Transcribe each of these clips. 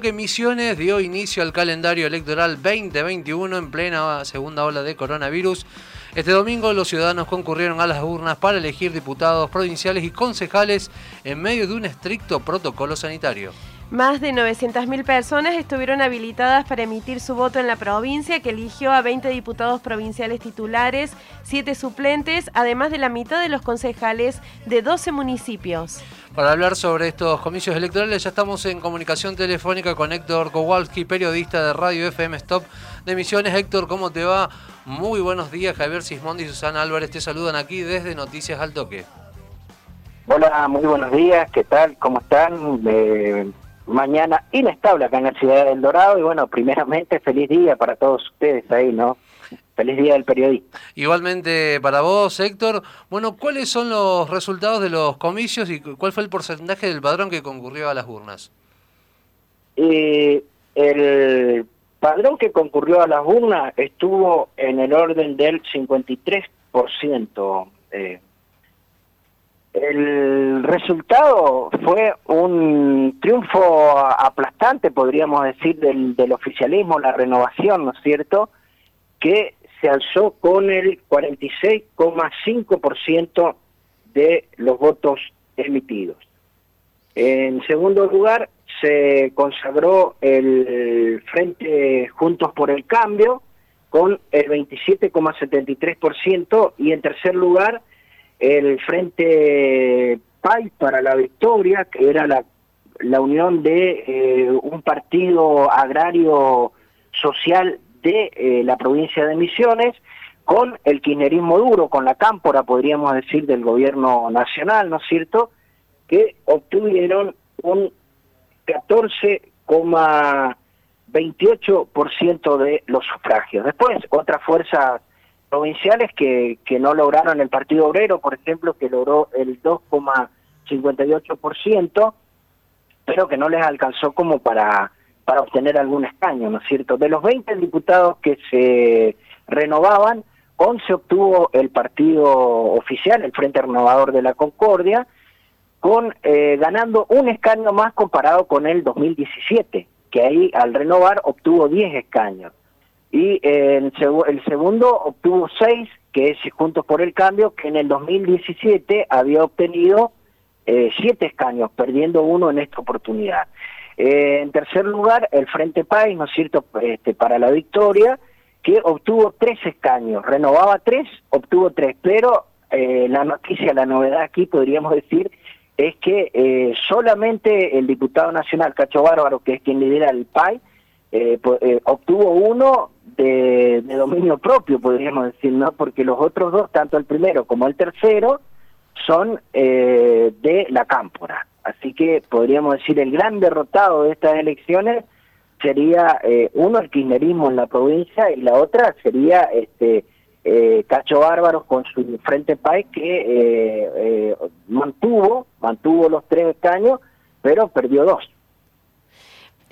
que Misiones dio inicio al calendario electoral 2021 en plena segunda ola de coronavirus. Este domingo los ciudadanos concurrieron a las urnas para elegir diputados provinciales y concejales en medio de un estricto protocolo sanitario. Más de 900.000 personas estuvieron habilitadas para emitir su voto en la provincia, que eligió a 20 diputados provinciales titulares, 7 suplentes, además de la mitad de los concejales de 12 municipios. Para hablar sobre estos comicios electorales ya estamos en comunicación telefónica con Héctor Kowalski, periodista de Radio FM Stop de Misiones. Héctor, ¿cómo te va? Muy buenos días, Javier Sismondi y Susana Álvarez te saludan aquí desde Noticias al Toque. Hola, muy buenos días, ¿qué tal? ¿Cómo están? Eh, mañana inestable acá en la ciudad del Dorado y bueno, primeramente feliz día para todos ustedes ahí, ¿no? Feliz día del periodista. Igualmente para vos, Héctor. Bueno, ¿cuáles son los resultados de los comicios y cuál fue el porcentaje del padrón que concurrió a las urnas? Eh, el padrón que concurrió a las urnas estuvo en el orden del 53%. Eh, el resultado fue un triunfo aplastante, podríamos decir, del, del oficialismo, la renovación, ¿no es cierto?, que se alzó con el 46,5% de los votos emitidos. En segundo lugar, se consagró el Frente Juntos por el Cambio con el 27,73% y en tercer lugar el Frente PAI para la Victoria, que era la, la unión de eh, un partido agrario social de eh, la provincia de Misiones, con el kirchnerismo duro, con la cámpora, podríamos decir, del gobierno nacional, ¿no es cierto?, que obtuvieron un 14,28% de los sufragios. Después, otras fuerzas provinciales que, que no lograron el Partido Obrero, por ejemplo, que logró el 2,58%, pero que no les alcanzó como para para obtener algún escaño, ¿no es cierto? De los 20 diputados que se renovaban, 11 obtuvo el partido oficial, el Frente Renovador de la Concordia, con eh, ganando un escaño más comparado con el 2017, que ahí al renovar obtuvo 10 escaños. Y eh, el, el, segundo obtuvo 6, que es Juntos por el Cambio, que en el 2017 había obtenido 7 eh, escaños, perdiendo uno en esta oportunidad. Eh, en tercer lugar, el Frente País, ¿no es cierto?, este, para la victoria, que obtuvo tres escaños, renovaba tres, obtuvo tres, pero eh, la noticia, la novedad aquí podríamos decir, es que eh, solamente el diputado nacional Cacho Bárbaro, que es quien lidera el PAI, obtuvo uno de, de, dominio propio, podríamos decir, ¿no? Porque los otros dos, tanto el primero como el tercero, son de la cámpora. Así que podríamos decir el gran derrotado de estas elecciones sería eh, uno el kirchnerismo en la provincia y la otra sería este eh, Cacho Bárbaros con su Frente País que eh, mantuvo mantuvo los tres escaños pero perdió dos.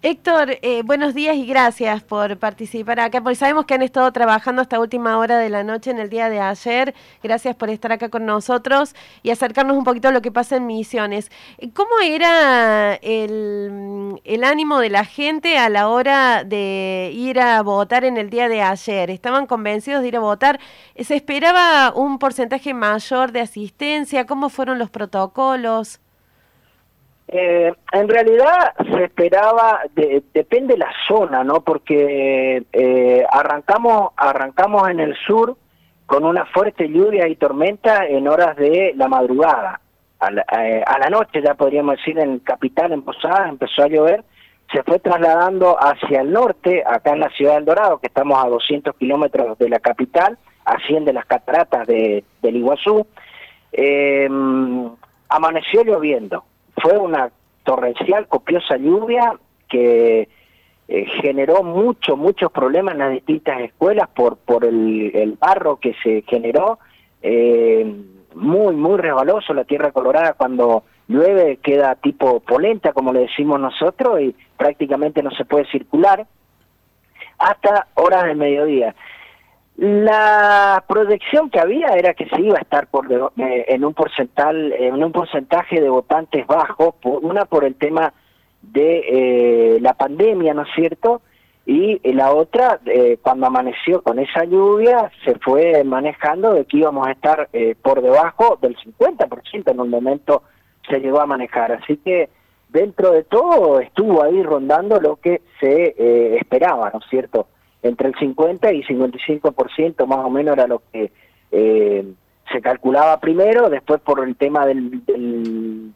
Héctor, eh, buenos días y gracias por participar acá, porque sabemos que han estado trabajando hasta última hora de la noche en el día de ayer. Gracias por estar acá con nosotros y acercarnos un poquito a lo que pasa en Misiones. ¿Cómo era el, el ánimo de la gente a la hora de ir a votar en el día de ayer? ¿Estaban convencidos de ir a votar? ¿Se esperaba un porcentaje mayor de asistencia? ¿Cómo fueron los protocolos? Eh, en realidad se esperaba, depende la zona, ¿no? Porque eh, arrancamos, arrancamos en el sur con una fuerte lluvia y tormenta en horas de la madrugada. A la, eh, a la noche, ya podríamos decir, en Capital, en Posadas, empezó a llover. Se fue trasladando hacia el norte, acá en la ciudad del Dorado, que estamos a 200 kilómetros de la capital, asciende las cataratas de, del Iguazú. Eh, amaneció lloviendo fue una torrencial, copiosa lluvia que eh, generó muchos, muchos problemas en las distintas escuelas por, por el, barro que se generó, eh, muy, muy resbaloso, la tierra colorada cuando llueve queda tipo polenta, como le decimos nosotros, y prácticamente no se puede circular hasta horas del mediodía. La proyección que había era que se iba a estar por eh, en un porcental, en un porcentaje de votantes bajo, una por el tema de la pandemia, ¿no es cierto? y la otra, eh, cuando amaneció con esa lluvia, se fue manejando de que íbamos a estar eh, por debajo del 50%, en un momento se llegó a manejar. Así que dentro de todo estuvo ahí rondando lo que se eh, esperaba, ¿no es cierto? Entre el 50 y 55% más o menos era lo que se calculaba primero, después por el tema del,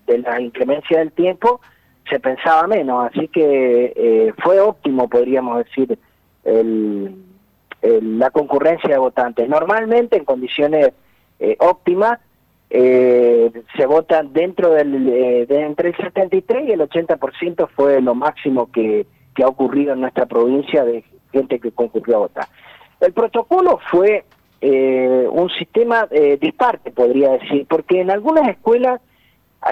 de la inclemencia del tiempo, se pensaba menos, así que eh, fue óptimo, podríamos decir, el, la concurrencia de votantes. Normalmente en condiciones eh, óptimas eh, se votan dentro del, de entre el 73 y el 80% fue lo máximo que, que ha ocurrido en nuestra provincia de gente que concurrió a votar. El protocolo fue un sistema disparte, podría decir, porque en algunas escuelas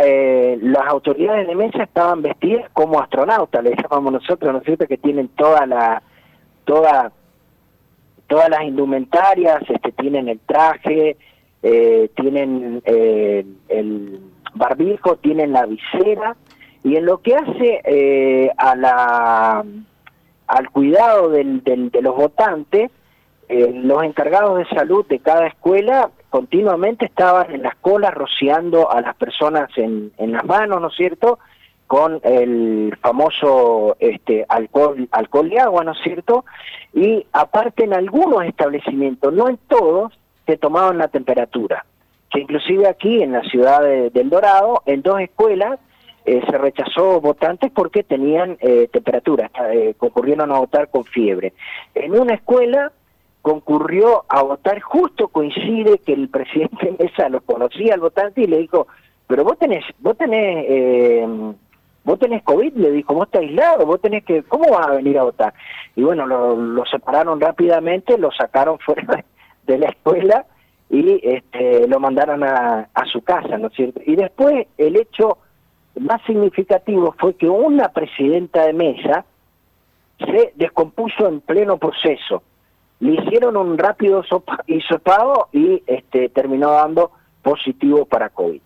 eh, las autoridades de mesa estaban vestidas como astronautas, le llamamos nosotros, ¿no es cierto?, que tienen toda la, toda, todas las indumentarias, este, tienen el traje, eh, tienen eh, el barbijo, tienen la visera, y en lo que hace eh, a la, al cuidado del, de los votantes, los encargados de salud de cada escuela continuamente estaban en las colas rociando a las personas en, en las manos, ¿no es cierto?, con el famoso este, alcohol, alcohol y agua, ¿no es cierto? Y aparte en algunos establecimientos, no en todos, se tomaban la temperatura, que inclusive aquí en la ciudad de, del Dorado, en dos escuelas, eh, se rechazó votantes porque tenían eh, temperatura, eh, concurrieron a votar con fiebre. En una escuela concurrió a votar, justo coincide que el presidente Mesa lo conocía al votante y le dijo, pero vos tenés, vos tenés, eh, vos tenés COVID, le dijo, vos estás aislado, vos tenés que, ¿cómo vas a venir a votar? Y bueno, lo, separaron rápidamente, lo sacaron fuera de, la escuela y este, lo mandaron a, a su casa, ¿no es cierto? Y después el hecho más significativo fue que una presidenta de mesa se descompuso en pleno proceso le hicieron un rápido hisopado y este, terminó dando positivo para COVID.